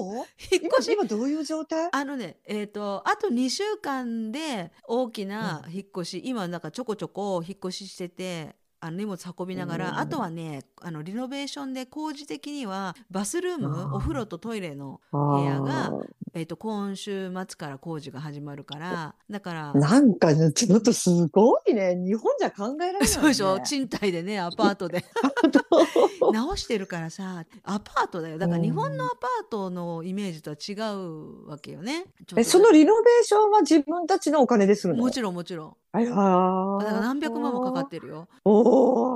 そう？引っ越し？今今どういう状態？あのねえっ、とあと2週間で大きな引っ越し、今なんかちょこちょこ引っ越ししててあの荷物運びながら、うんあとはねあのリノベーションで工事的にはバスルームお風呂とトイレの、部屋がえー、と今週末から工事が始まるからだからなんかね、ちょっとすごいね。日本じゃ考えられない、ね。そうでしょ？賃貸でねアパートで。直してるからさアパートだよ。だから日本のアパートのイメージとは違うわけよね。え、そのリノベーションは自分たちのお金でするの？もちろんもちろん。だから何百万もかかってるよ。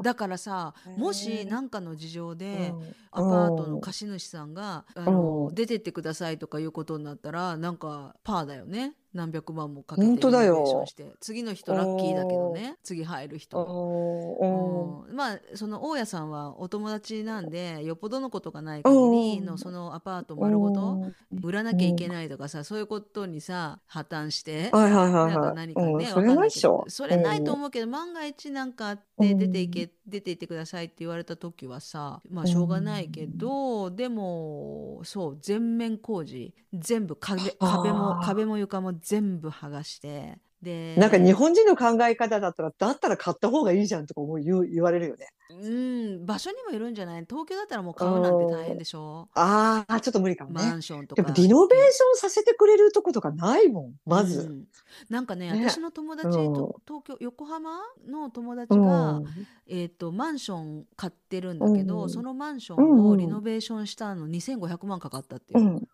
だからさもし何かの事情でうん。アパートの貸主さんがあのうん。出てってくださいとかいうことになったらなんかパーだよね。何百万もかけて本当だよ。リノベーションして。次の人ラッキーだけどね。次入る人。うん。まあその大家さんはお友達なんでよっぽどのことがない限りのうん。そのアパートー丸ごとうん。売らなきゃいけないとかさそういうことにさ破綻して。何かね、うん。それないいっしょ。ど。それないとうん思うけど、万が一なんかあってうん出ていけ、出ていってくださいって言われた時はさまあしょうがないけど、でもそう全面工事全部壁壁も壁も床も全部剥がしてでなんか日本人の考え方だったら、だったら買った方がいいじゃんとか思う言う言われるよね。うん場所にもよるん。じゃない東京だったらもう買うなん。て大変でしょああ、ちょっと無理かもマね。ンションとかでもリノベーションさせてくれるとことかないもん、まず。うん。なん。かねね私の友達、う東京横浜の友達うが、ん。えー、とマンション買ってるん。だけど、うん。そのマンションをリノベーションしたの2500万かかったっていうう、ん。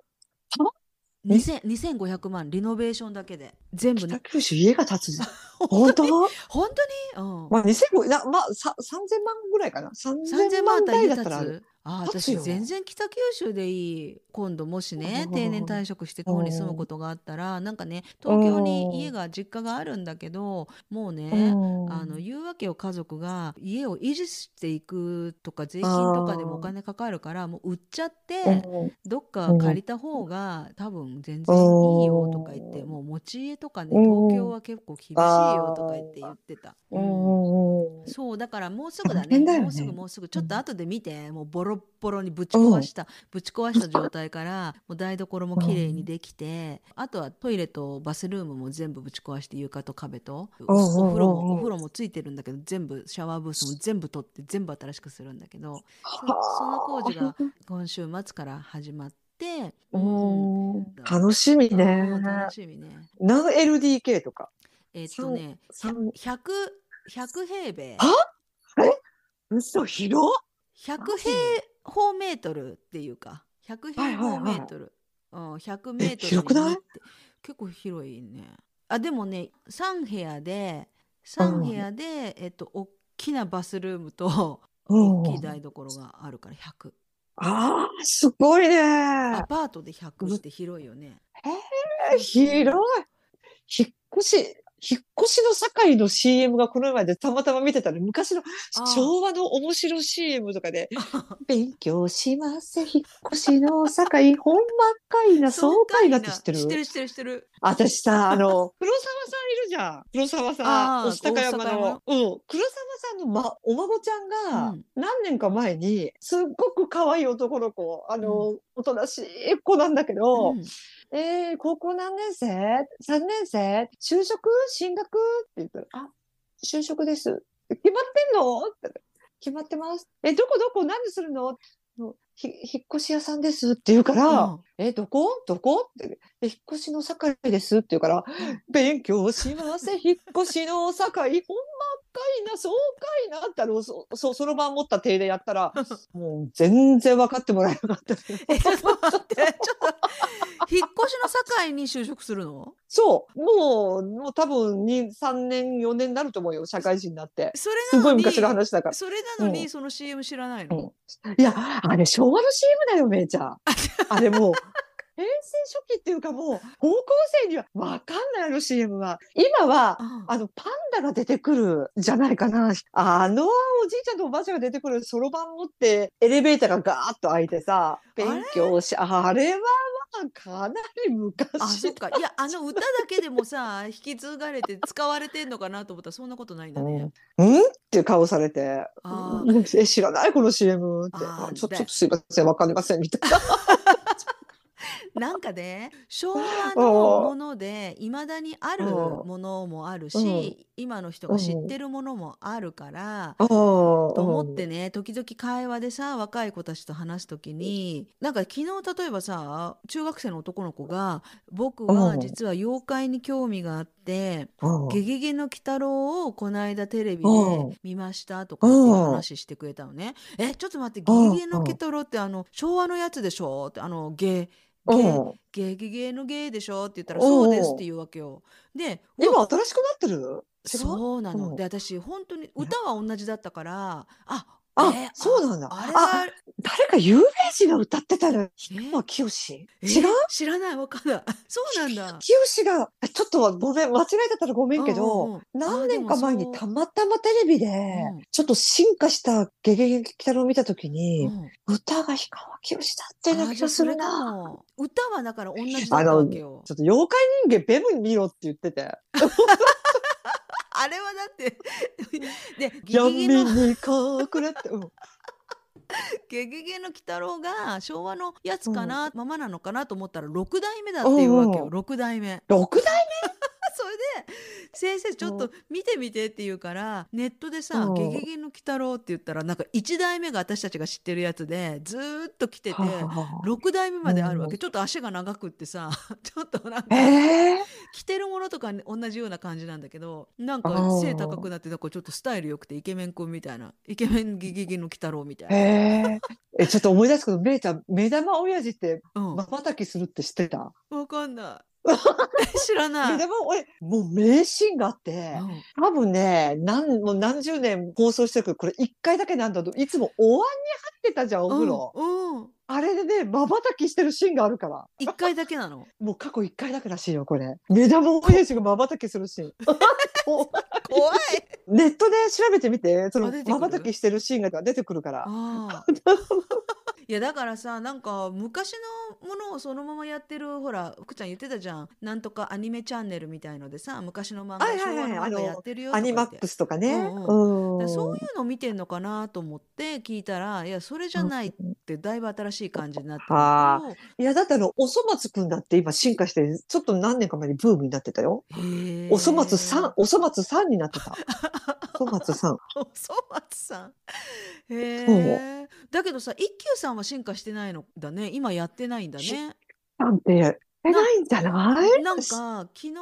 2000 2500万リノベーションだけで。全部北ね九州家が建つじゃん。本当本当？に、うん。まあ、2500な、まあ、さ3000万ぐらいかな。3000 3000万台だったらある。つあー私全然北九州でいい今度もしねうん定年退職してここに住むことがあったらなんかね東京に家が実家があるんだけどもうね、うん。あの言うわけよ家族が家を維持していくとか税金とかでもお金かかるからもう売っちゃって、うん。どっか借りた方が多分全然いいよとか言って、うん。もう持ち家とかねうん。東京は結構厳しいよとか言って言ってた。ううんんうん。そうだからもうすぐだね。だもうすぐもうすぐ。ちょっと後で見て、もうボロッボロにぶち壊した、ぶち壊した状態からもう台所も綺麗にできて、あとはトイレとバスルームも全部ぶち壊して床と壁と、お風呂もお風呂もついてるんだけど全部シャワーブースも全部取って全部新しくするんだけどそその工事が今週末から始まって、うんうん。楽しみね。うん楽しみね。何 LDK とか？えっとね三 100, 100平米。あ嘘広っ100マジ平方メートルっていうか100平方メートル、うん、100メートルに広くない？って結構広いね。あでもね3部屋で3部屋で、えっと大きなバスルームとうん。大きい台所があるから100ああすごいね。アパートで100って広いよね。えー広い。引っ越し引っ越しの堺の CM がこの前でたまたま見てたら昔の昭和の面白 CM とかで 勉強します引っ越しの堺。ほんまかいな 爽快なって知ってる？知ってる知ってる知ってる。私さ、あの、黒沢さんいるじゃん。黒沢あさーん、御巣鷹山の。うん。黒沢さんの、ま、お孫ちゃんがうん、何年か前に、すっごく可愛い男の子、あの、おとなしい子なんだけど、うんえー、高校何年生 ?3 年生？就職？進学？って言ったら、あ、就職です。決まってんの？決まってます。え、どこどこ？何するのの？ひ引っ越し屋さんですって言うから、うんえ、どこ？どこ？って、え引っ越しの堺ですって言うから、勉強します。引っ越しの堺、ほんまかいな、そうかいなってあの、そ、そ、そろばん持った手でやったら、もう全然分かってもらえなかった。えちょっと待って。ちょっと引っ越しの堺に就職するの？そう、もう、もう多分2、3年、4年になると思うよ、社会人になって。それすごい昔の話だから。それなのに、うん。その CM 知らないの、いや、あれ昭和の CM だよ、めいちゃん。あれもう、平成初期っていうかもう、高校生にはわかんないあの CM は。今は、ああの、パンダが出てくるじゃないかな。あのおじいちゃんとおばあちゃんが出てくるそろばん持って、エレベーターがガーッと開いてさ、れ勉強し、あれ？はまあ、かなり昔あそっかいやあの歌だけでもさ 引き継がれて使われてんのかなと思ったらそんなことないんだね。うんうん？っていう顔されてえ、知らないこの CM って。あちょでちょっとすいません、わかりません、みたいな。なんかね 昭和のものでいまだにあるものもあるし、今の人が知ってるものもあるから、とと思ってね時々会話でさ若い子たちと話す時になんか昨日例えばさ中学生の男の子が「僕は実は妖怪に興味があってうん『ゲゲゲの鬼太郎』をこの間テレビうん。で見ました」とかっていう話してくれたのね。えちょっと待って「ゲうん。ゲゲの鬼太郎ってあの昭和のやつでしょ?」ってあのゲゲうんゲゲゲのゲでしょって言ったら「うんそうです」って言うわけよ。でうわ今新しくなってる？違う？そうなの。うんで私本当に歌は同じだったからああえーそうなんだあ誰か有名人が歌ってたの？え氷川きよしえ違う？知らないわかんない。そうなんだ。きよしがえちょっとごめん間違えてたらごめんけうんうんどうん何年か前にたまたまテレビでうんちょっと進化した「ゲゲゲ鬼太郎」を見た時うにん歌が氷川きよしだったようなあ気がするな。も。歌はだから同じだったわけよ。ちょっと妖怪人間ベム見ろって言っててあれはだってでゲ闇ゲゲのに隠れて、うん ゲゲゲの鬼太郎が昭和のやつかな、ままなのかなと思ったら六代目だっていうわけよ。うん六代目。六代それで先生ちょっと見てみてって言うからネットでさう。ん「ゲゲゲの鬼太郎」って言ったらなんか1代目が私たちが知ってるやつでずーっと来てては6代目まであるわけ。うん。ちょっと足が長くってさ ちょっとなんかええ着てるものとか同じような感じなんだけどなんかうん背高くなってなんかちょっとスタイル良くてイケメン君みたいなイケメンゲゲゲの鬼太郎みたいな。えええちょっと思い出すけどめいちゃん目玉親父ってうん、まばたきするって知ってた？わかんない。知らない。目玉親もう名シーンがあってうん多分ね何もう何十年放送してるけどこれ一回だけなんだといつもお椀に入ってたじゃんお風呂、うんうんあれでねまばたきしてるシーンがあるから一回だけなの？もう過去一回だけらしいよこれ目玉親父がまばたきするシーンお 怖い。ネットで調べてみてそのあ出てくる？まばたきしてるシーンが出てくるから。いやだからさなんか昔のものをそのままやってるほら福ちゃん言ってたじゃん。なんとかアニメチャンネルみたいのでさ昔の漫画はいはいはい。昭和の漫画あのやってるよアニマックスとかね。うん。うんだからそういうの見てんのかなと思って聞いたらいやそれじゃないってだいぶ新しい感じになってるはのといやだってあのおそ松くんだって今進化してちょっと何年か前にブームになってたよ。おそ松さんおそ松さんになってた。おそ松さん。おそ松さん。へえだけどさ一休さんは進化してないのだね。今やってないんだね。なんてないんじゃない？なんか昨日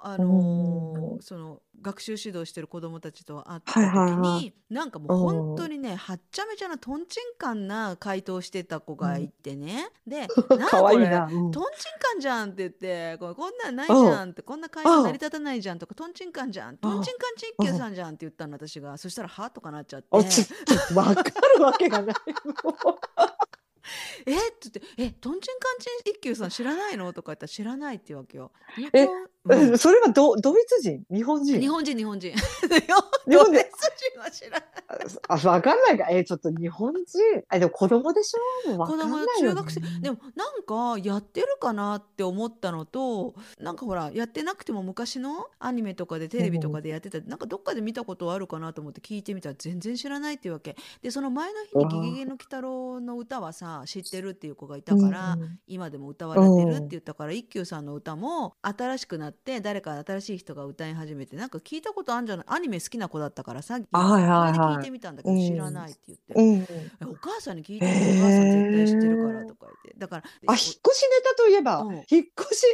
あのーその学習指導してる子供たちと会った時に、はいはいはい。なんかもう本当にねはっちゃめちゃなとんちんかんな回答してた子がいてね、で「なんかわいいこれな。うん。とんちんかんじゃん」って言ってこんなんないじゃんってこんな会話成り立たないじゃんとかとん。ちんかんじゃんとんちんかんち一休さんじゃんって言ったの私が。そしたら「は?」とかなっちゃって。わかるわけがない。「え？っ?」って言って「えとんちんかんち一休さん知らないの?」とか言ったら「知らない」って言うわけよ。え？とうん。それはドドイツ人？日本人？日本人日本人。日日本で人は知らない。あわかんないか。えちょっと日本人？あでも子供でしょ？子供かんないよ、ね、中学生。でもなんかやってるかなって思ったのとなんかほらやってなくても昔のアニメとかでテレビとかでやってた、なんかどっかで見たことはあるかなと思って聞いてみたら全然知らないっていうわけ。でその前の日に「わあゲゲゲの鬼太郎」の歌はさ知ってるっていう子がいたから、うん今でも歌われてるって言ったから一休さんの歌も新しくなって誰か新しい人が歌い始めてなんか聞いたことあるんじゃない？アニメ好きな子だったからさはいはいはい。それで聞いてみたんだけどうん。知らないって言って、うん。えお母さんに聞いてお母さん絶対知ってるからとか言って。だからあ引っ越しネタといえば、うん。引っ越し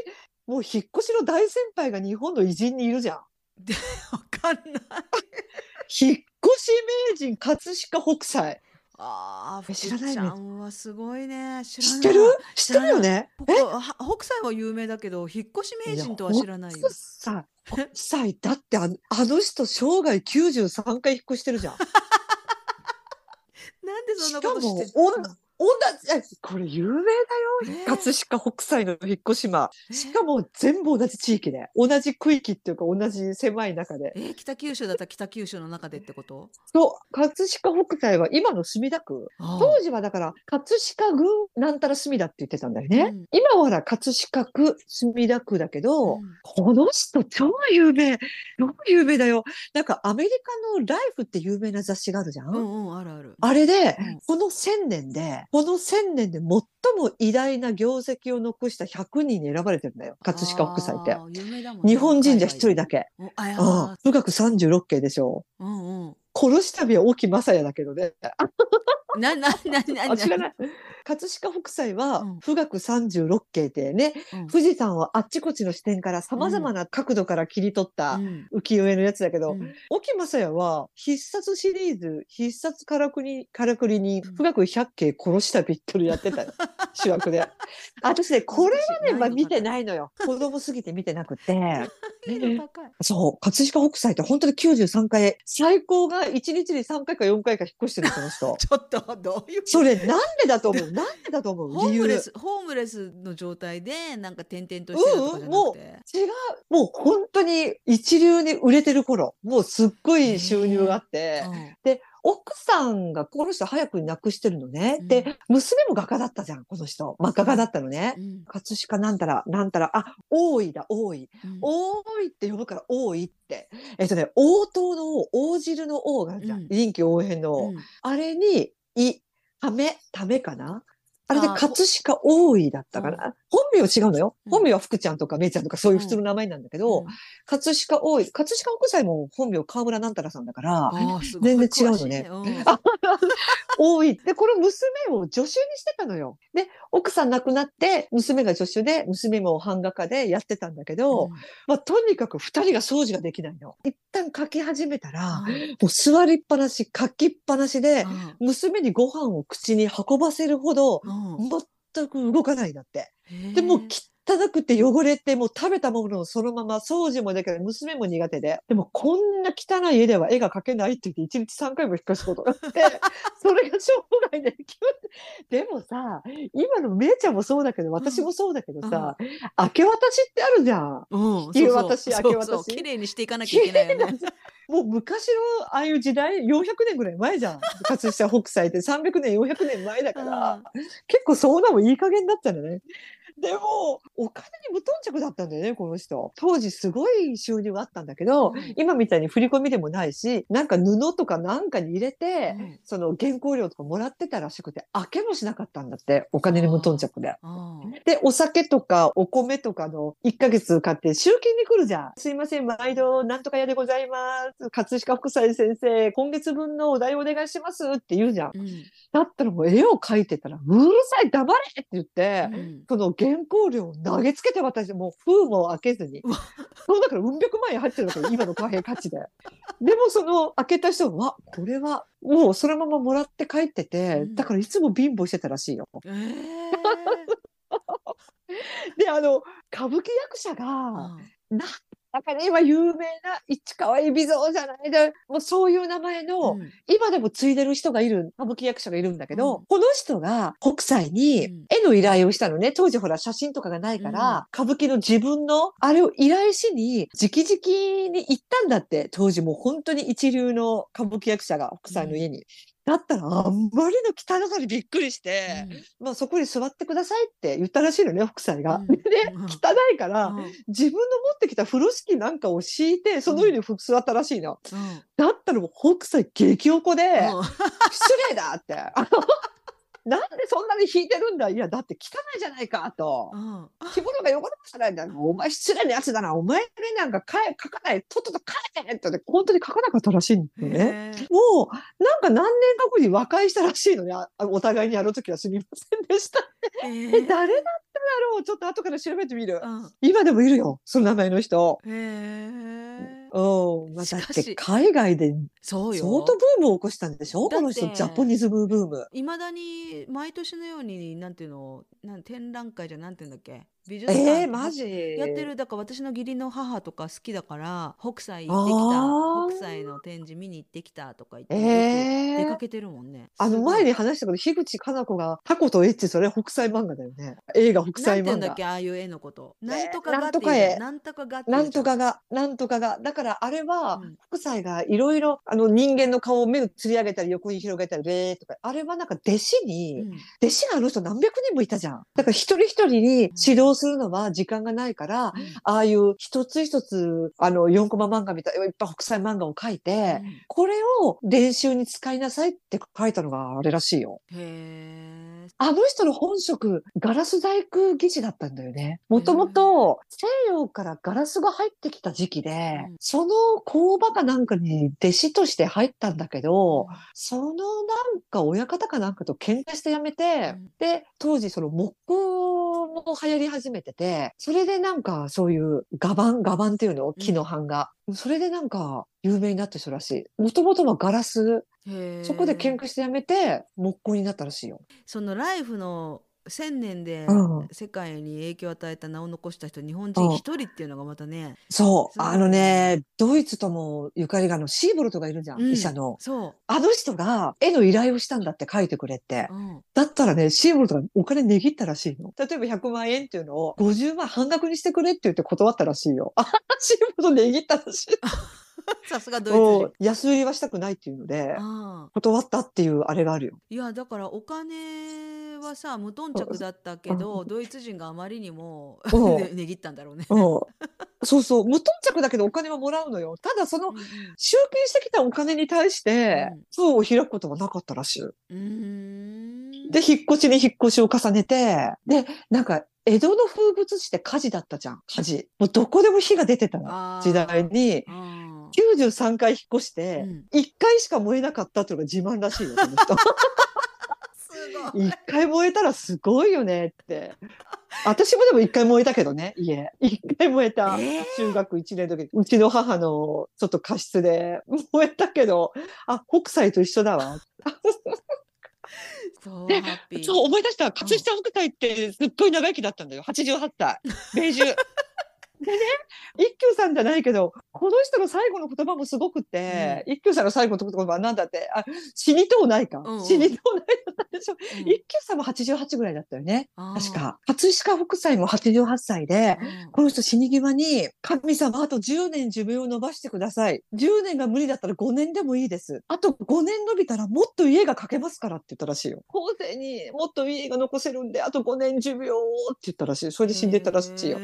もう引っ越しの大先輩が日本の偉人にいるじゃん。わかんない。引っ越し名人葛飾北斎あーえ知らないちゃんはすごいね。知知ってる？知ってるよね？北は北斎は有名だけど引っ越し名人とは知らないよ。北斎北斎だってあのあの人生涯93回引っ越してるじゃん。なんでそんしかなことしてもおん同じえこれ有名だよ。え。ー葛飾北斎の引っ越し間え。ーしかも全部同じ地域で。同じ区域っていうか同じ狭い中で。えー北九州だったら北九州の中でってこと？そう。葛飾北斎は今の墨田区。当時はだから葛飾郡なんたら墨田って言ってたんだよね、うん。今は葛飾区墨田区だけど、うん。この人超有名。超有名だよ。なんかアメリカの「ライフ」って有名な雑誌があるじゃん、うんうんあるある。あれで、うん。この1000年でこの1000年で最も偉大な業績を残した100人に選ばれてるんだよ。葛飾北斎って。日本人じゃ一人だけ。あああ、富岳36景でしょ。うんうん。殺し旅は沖正也だけどね。あ、な、な、な、な、知らない。葛飾北斎はうん富岳36景ってね、うん富士山をあっちこっちの視点から様々な角度から切り取ったうん浮世絵のやつだけど、うん沖正也は必殺シリーズ、必殺からくり、からくりにうん富岳百景殺したビットルやってたよ。主役で。私ね、これはね、まあ見てい。ないのよ。子供すぎて見てなくて。そう、葛飾北斎って本当に93回、最高が1日に3回か4回か引っ越してるこの人。ちょっと、どういうそれなんでだと思う？なんでだと思う？ホームレス、ホームレスの状態で、なんか転々としてるとかじゃなくて。違う。もう本当に一流に売れてる頃、もうすっごい収入があって、うんで、奥さんがこの人早くに亡くしてるのね。うんで、娘も画家だったじゃん、この人。まあ、画家だったのね。うん葛飾なんたら、なんたら、あ、大井だ、大井。うん大井って呼ぶから大井って。えっとね、応答の王、大汁の王があるじゃん。うん臨機応変の王。うんあれに、い、ため、ためかな？あれで葛飾大井だったかな、本名違うのよ。うん。本名は福ちゃんとかめいちゃんとかそういう普通の名前なんだけど、葛飾大井、葛飾北斎も本名河村なんたらさんだから、全然違うのね多い。で、この娘を助手にしてたのよ。で、奥さん亡くなって、娘が助手で、娘も版画家でやってたんだけど、まあ、とにかく二人が掃除ができないの。一旦書き始めたら、もう座りっぱなし、書きっぱなしで、娘にご飯を口に運ばせるほど、うんうん全く動かないんだって。で、もう汚くて汚れて、もう食べたものをそのまま掃除もできない。娘も苦手で。でもこんな汚い家では絵が描けないって言って、1日3回も引っ越すことがあって、それが生涯で。でもさ、今のめいちゃんもそうだけど、私もそうだけどさ、明け渡しってあるじゃん。うん、引き渡し明け渡し綺麗にしていかなきゃいけないよね。もう昔のああいう時代、400年ぐらい前じゃん。葛飾北斎って300年、400年前だから、結構そんなもんいい加減だったんだね。でも、お金に無頓着だったんだよね、この人。当時すごい収入があったんだけど、うん今みたいに振り込みでもないし、なんか布とかなんかに入れて、うんその原稿料とかもらってたらしくて、開けもしなかったんだって、お金に無頓着で。うんで、お酒とかお米とかの1ヶ月買って集金に来るじゃん。すいません、毎度なんとか屋でございます。葛飾北斎先生、今月分のお題お願いしますって言うじゃん。うんだったらもう絵を描いてたら、うるさい、黙れって言って、うんその原稿料を投げつけて渡して、もう封も開けずに。そうだから、うん百万円入ってるわけよ、今の貨幣価値で。でも、その、開けた人は、これは、もうそのままもらって帰ってて、うんだからいつも貧乏してたらしいよ。えー で、あの、歌舞伎役者が、うんなんかね、今有名な市川海老蔵じゃない？で、もうそういう名前の、うん今でも継いでる人がいる、歌舞伎役者がいるんだけど、うんこの人が北斎にうん絵の依頼をしたのね。当時ほら写真とかがないから、歌舞伎の自分のあれを依頼しに、直々に行ったんだって。当時もう本当に一流の歌舞伎役者が北斎の家に。だったらあんまりの汚さにびっくりして、まあそこに座ってくださいって言ったらしいのね、北斎が。うん。で、うん。汚いから、うん。自分の持ってきた風呂敷なんかを敷いて、その上に座ったらしいの。うん。だったらもう北斎激おこで、うん。失礼だって。なんでそんなに引いてるんだいや、だって汚いじゃないかと。うん着物が汚れましたらいんだ。お前失礼なやつだな。お前になんか書書かない。とっとと書いてって、本当に書かなかったらしいんだよね。もう、なんか何年か後に和解したらしいのね。あお互いにあの時はすみませんでした。ええ、ー誰だっただろう？ちょっと後から調べてみる。うん今でもいるよ。その名前の人。へーうん。まあ、だっしかして海外でそうよ。相当ブームを起こしたんでしょ？この人、ジャポニズムブーム。いまだに毎年のようになんていうの？なん展覧会じゃなんていうんだっけ？美術え館ー、マジ？やってる。だから私の義理の母とか好きだから北斎行あってーきた。北斎の展示見に行ってきたとか言ってよえー。く出かけてるもんね。あの前に話したけど、樋口かな子がタコとエッチ、それ北斎漫画だよね。映画北斎漫画。ていうんだっけ。ああいう絵のこと。ねなんとかがっていなんとかがなうん。とかが、なんとかが。だからあれは、うん。北斎がいろいろ、あの人間の顔を目をつり上げたり横に広げたり、べーとか、あれはなんか弟子に、うん。弟子があの人何百人もいたじゃん。だから一人一人に指導するのは時間がないから、ああいう一つ一つ、あの、4コマ漫画みたい、いっぱい北斎漫画を描いて、これを練習に使いなさいって書いたのがあれらしいよ。へえ。あの人の本職、ガラス細工技師だったんだよね。もともと西洋からガラスが入ってきた時期で、うん。その工場かなんかに弟子として入ったんだけど、そのなんか親方かなんかと喧嘩して辞めて、うん。で、当時その木工も流行り始めてて、それでなんかそういう画板、画板っていうの木の版が。それでなんか有名になった人らしい。もともとはガラス、そこで喧嘩して辞めて木工になったらしいよ。そのライフの千年でうん世界に影響を与えた名を残した人日本人一人っていうのがまたね、そう。あのね、ドイツともゆかりがあるのシーボルトがいるじゃん、うん医者の。そあの人が絵の依頼をしたんだって書いてくれってう、。うん、だったらね、シーボルトがお金値切ったらしいの。例えば100万円っていうのを50万半額にしてくれって言って断ったらしいよ。あシーボルト値切ったらしい。さすがドイツ。安売りはしたくないっていうので、断ったっていうあれがあるよ。いやだからお金はさ無頓着だったけどドイツ人があまりにも 値切ったんだろうね。うん。そうそう。無頓着だけどお金はもらうのよ。ただそのうん集金してきたお金に対してうん、封を開くことはなかったらしい。で、引っ越しに引っ越しを重ねて、で、なんか、江戸の風物詩って火事だったじゃん。火事。もうどこでも火が出てた時代に、あ93回引っ越して、うん1回しか燃えなかったっていうのが自慢らしいよ、その人。ーすごい。1回燃えたらすごいよねって。私もでも1回燃えたけどね、家。1回燃えた。えー中学1年の時に、うちの母のちょっと過失で燃えたけど、あ、北斎と一緒だわ。そうハッピー。そう、思い出した。葛飾北斎ってすっごい長生きだったんだよ。88歳。米寿。でね、一休さんじゃないけど、この人の最後の言葉もすごくて、一休さんの最後の言葉は何だって、あ、死にとうないか。うんうん死にとうないだったでしょ。うん一休さんも88ぐらいだったよね。確か。葛飾北斎も88歳で、うんこの人死に際に、神様あと10年寿命を伸ばしてください。10年が無理だったら5年でもいいです。あと5年伸びたらもっと家が描けますからって言ったらしいよ。後世にもっと家が残せるんで、あと5年寿命をって言ったらしい。それで死んでったらしいよ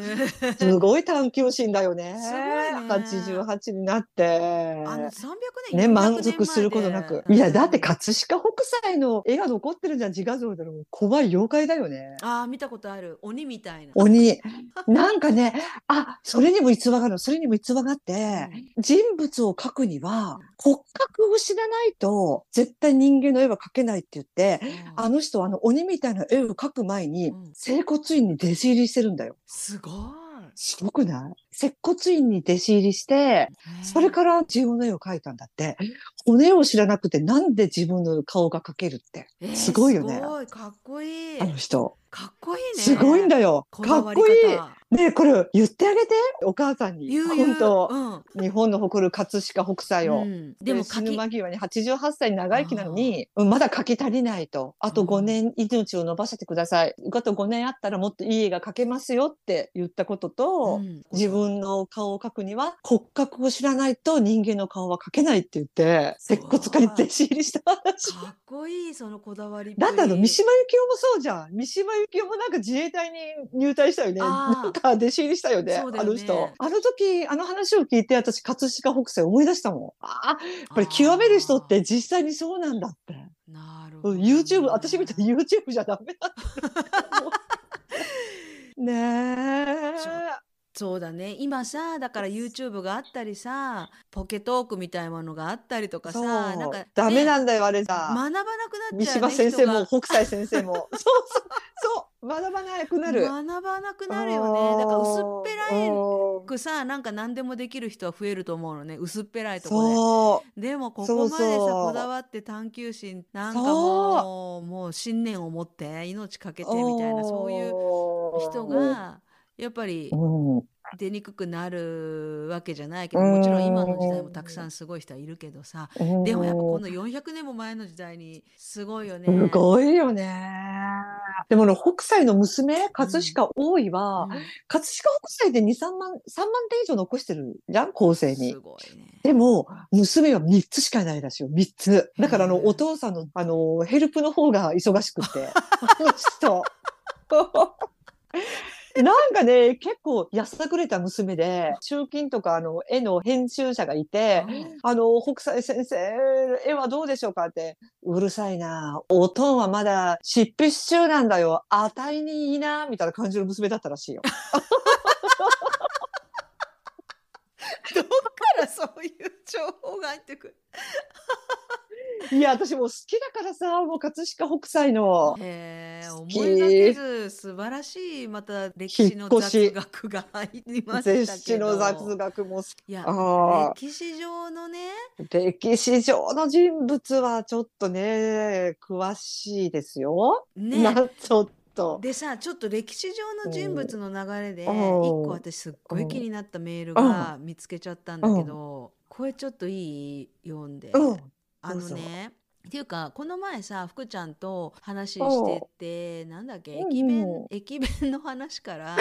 すごい探求心だよね。すごいね88になって。あの300年ね、400満足することなく。いや、だって葛飾北斎の絵が残ってるじゃん、自画像での。怖い妖怪だよね。ああ見たことある鬼みたいな。鬼。なんかね、あ、それにも逸話があるの。それにも逸話があって、人物を描くには骨格を知らないと絶対人間の絵は描けないって言って、うんあの人はあの鬼みたいな絵を描く前にうん整骨院に弟子入りしてるんだよ。すごい。すごくない？接骨院に弟子入りして、それから自分の絵を描いたんだって。骨を知らなくてなんで自分の顔が描けるって？えーすごいよねすごいかっこいいあ。の人。かっこいいね。すごいんだよ。こか。っこいい。ねえこれ言ってあげて。お母さんに。本当、うん日本の誇る葛飾北斎を。うんでもで死ぬ間際に88歳長生きなのに、うんまだ書き足りないと。あとうん5年命を伸ばせてください。あと5年あったらもっといい絵が描けますよって言ったことと、うん自分の顔を描くには骨格を知らないと人間の顔は描けないって言って、接骨家に弟子入りした話。かっこいいそのこだわり。だってあの、三島由紀夫もそうじゃん。三島由紀夫もなんか自衛隊に入隊したよね。なんか弟子入りしたよね。そうだよねあの人。あの時、あの話を聞いて私、葛飾北斎思い出したもん。ああ、やっぱり極める人って実際にそうなんだって。なるほどね。うん YouTube、私みたいに YouTube じゃダメだって。ねえ。そうだね。今さだから YouTube があったりさポケトークみたいなものがあったりとかさそう。なんか、ね、ダメなんだよ、あれさ。学ばなくなっ三ちゃう、ね、島先生も人北斎先生も。そうそう、そう、学ばなくなる。が学ばなくなるよね。だから薄っぺらいうん。くさなんか何でもできる人は増えると思うのね。薄っぺらいとこ。ででもここまでさこだわって探求心なんかそもう。もう信念を持って命かけてみたいなそういう人がやっぱりうん、出にくくなるわけじゃないけどもちろん今の時代もたくさんすごい人はいるけどさうんでもやっぱこの400年も前の時代にすごいよね。すごいよね。でもね、北斎の娘、葛飾大井は、うん葛飾北斎で2、3万、3万点以上残してるじゃん？後世にす。ごいね。でも、娘は3つしかいないらしいよ。3つ。だから、あの、お父さんの、あの、ヘルプの方が忙しくて。あの人。なんかね、結構やさぐれた娘で、中金とかあの絵の編集者がいて、あの、北斎先生、絵はどうでしょうかって、うるさいな。おとんはまだ執筆中なんだよ。あたいにいいな、みたいな感じの娘だったらしいよ。どっからそういう情報が入ってくる？いや、私も好きだからさ、もう葛飾北斎の。へえ思いがけず素晴らしいまた歴史の雑学が入りました の雑学も好き。いや歴史上のね歴史上の人物はちょっとね、詳しいですよ。ねな、ちょっと。でさちょっと歴史上の人物の流れで一うん個私すっごい気になったメールが見つけちゃったんだけどこれちょっといい読んでうん。あのねっていうかこの前さ福ちゃんと話しててなんだっけ？駅弁うん駅弁の話から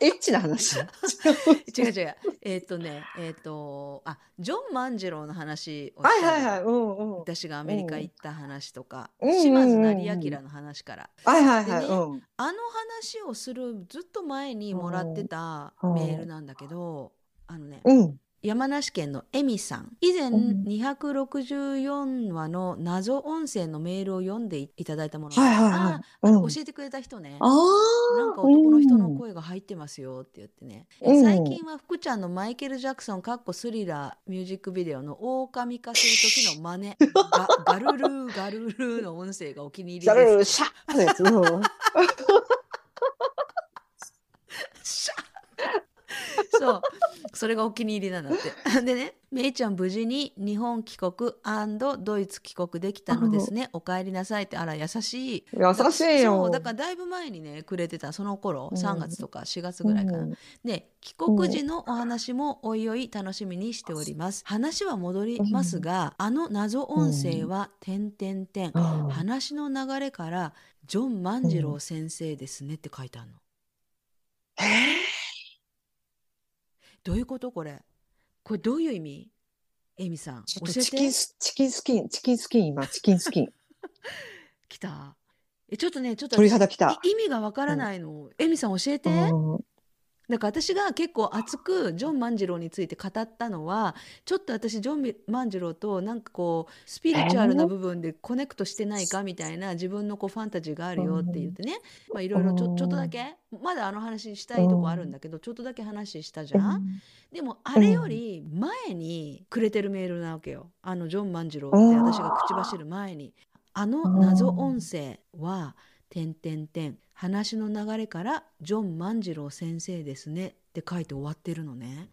エッチな話？違う違うえっ、とねえっ、とあジョン万次郎の話をはいはいはい。うんうん。私がアメリカ行った話とか、うんうんうん島津成明の話から、はいはいはい。でねうん。あの話をするずっと前にもらってたうんメールなんだけど、あのねうん。山梨県のエミさん。以前うん。264話の謎音声のメールを読んでいただいたもの、はいはい教えてくれた人ね、ああ。なんか男の人の声が入ってますよって言ってね、えうん。最近は福ちゃんのマイケル・ジャクソンかっこスリラーミュージックビデオの狼化する時の真似。ガ ガルルーガルルーの音声がお気に入りです。シャッ そう。それがお気に入りなんだって。でねめいちゃん無事に日本帰国ドイツ帰国できたのですね。お帰りなさいってあら優しい。優しいよ。そうだからだいぶ前にねくれてたその頃うん。3月とか4月ぐらいかな、うん。で帰国時のお話もおいおい楽しみにしております。話は戻りますが、あの謎音声は点点点。うん。話の流れからジョン万次郎先生ですねって書いてあるの。えどういうこと？これ。これどういう意味？エミさん。ちょっとチキンてスチキンスキンチキンスキン今チキンスキン。き た。えちょっとねちょっと鳥肌きた。い意味がわからないの、エミさん教えて、うんだから私が結構熱くジョン万次郎について語ったのはちょっと私ジョン万次郎となんかこうスピリチュアルな部分でコネクトしてないかみたいな自分のこうファンタジーがあるよって言ってねまあいろいろちょちょっとだけまだあの話したいとこあるんだけどちょっとだけ話したじゃん。でもあれより前にくれてるメールなわけよ。あのジョン万次郎って私が口走る前に。あの謎音声は「てんてんてん話の流れからジョン万次郎先生ですね」って書いて終わってるのね。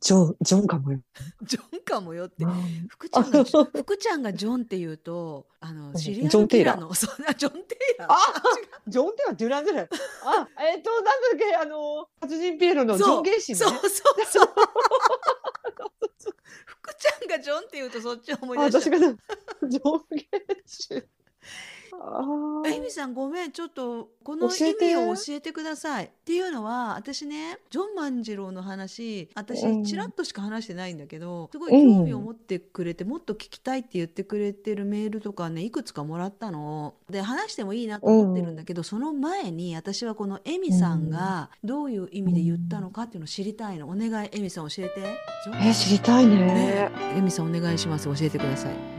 ジョンジョンかもよ。ジョンかもよって。うん福ちゃんが福ちゃんがジョンって言うとあのシリアジョンテイラー。の そんなジョン・テイラー。あジョンテはデュランじゃない。あ、えっ、と、なんだっけ、あの、殺人ピエロのジョン・ゲイシーね。そうそうそう。福ちゃんがジョンって言うとそっちを思いあ、出し私が、ジョン・ゲさんごめんちょっとこの意味を教えてください。っていうのは私ねジョン万次郎の話私うん。ちらっとしか話してないんだけどすごいうん興味を持ってくれてもっと聞きたいって言ってくれてるメールとかねいくつかもらったの。で話してもいいなと思ってるんだけど、その前に私はこのエミさんがどういう意味で言ったのかっていうのを知りたいの。お願いエミさん教えて。え、知りたいね。ねエミさんお願いします。教えてください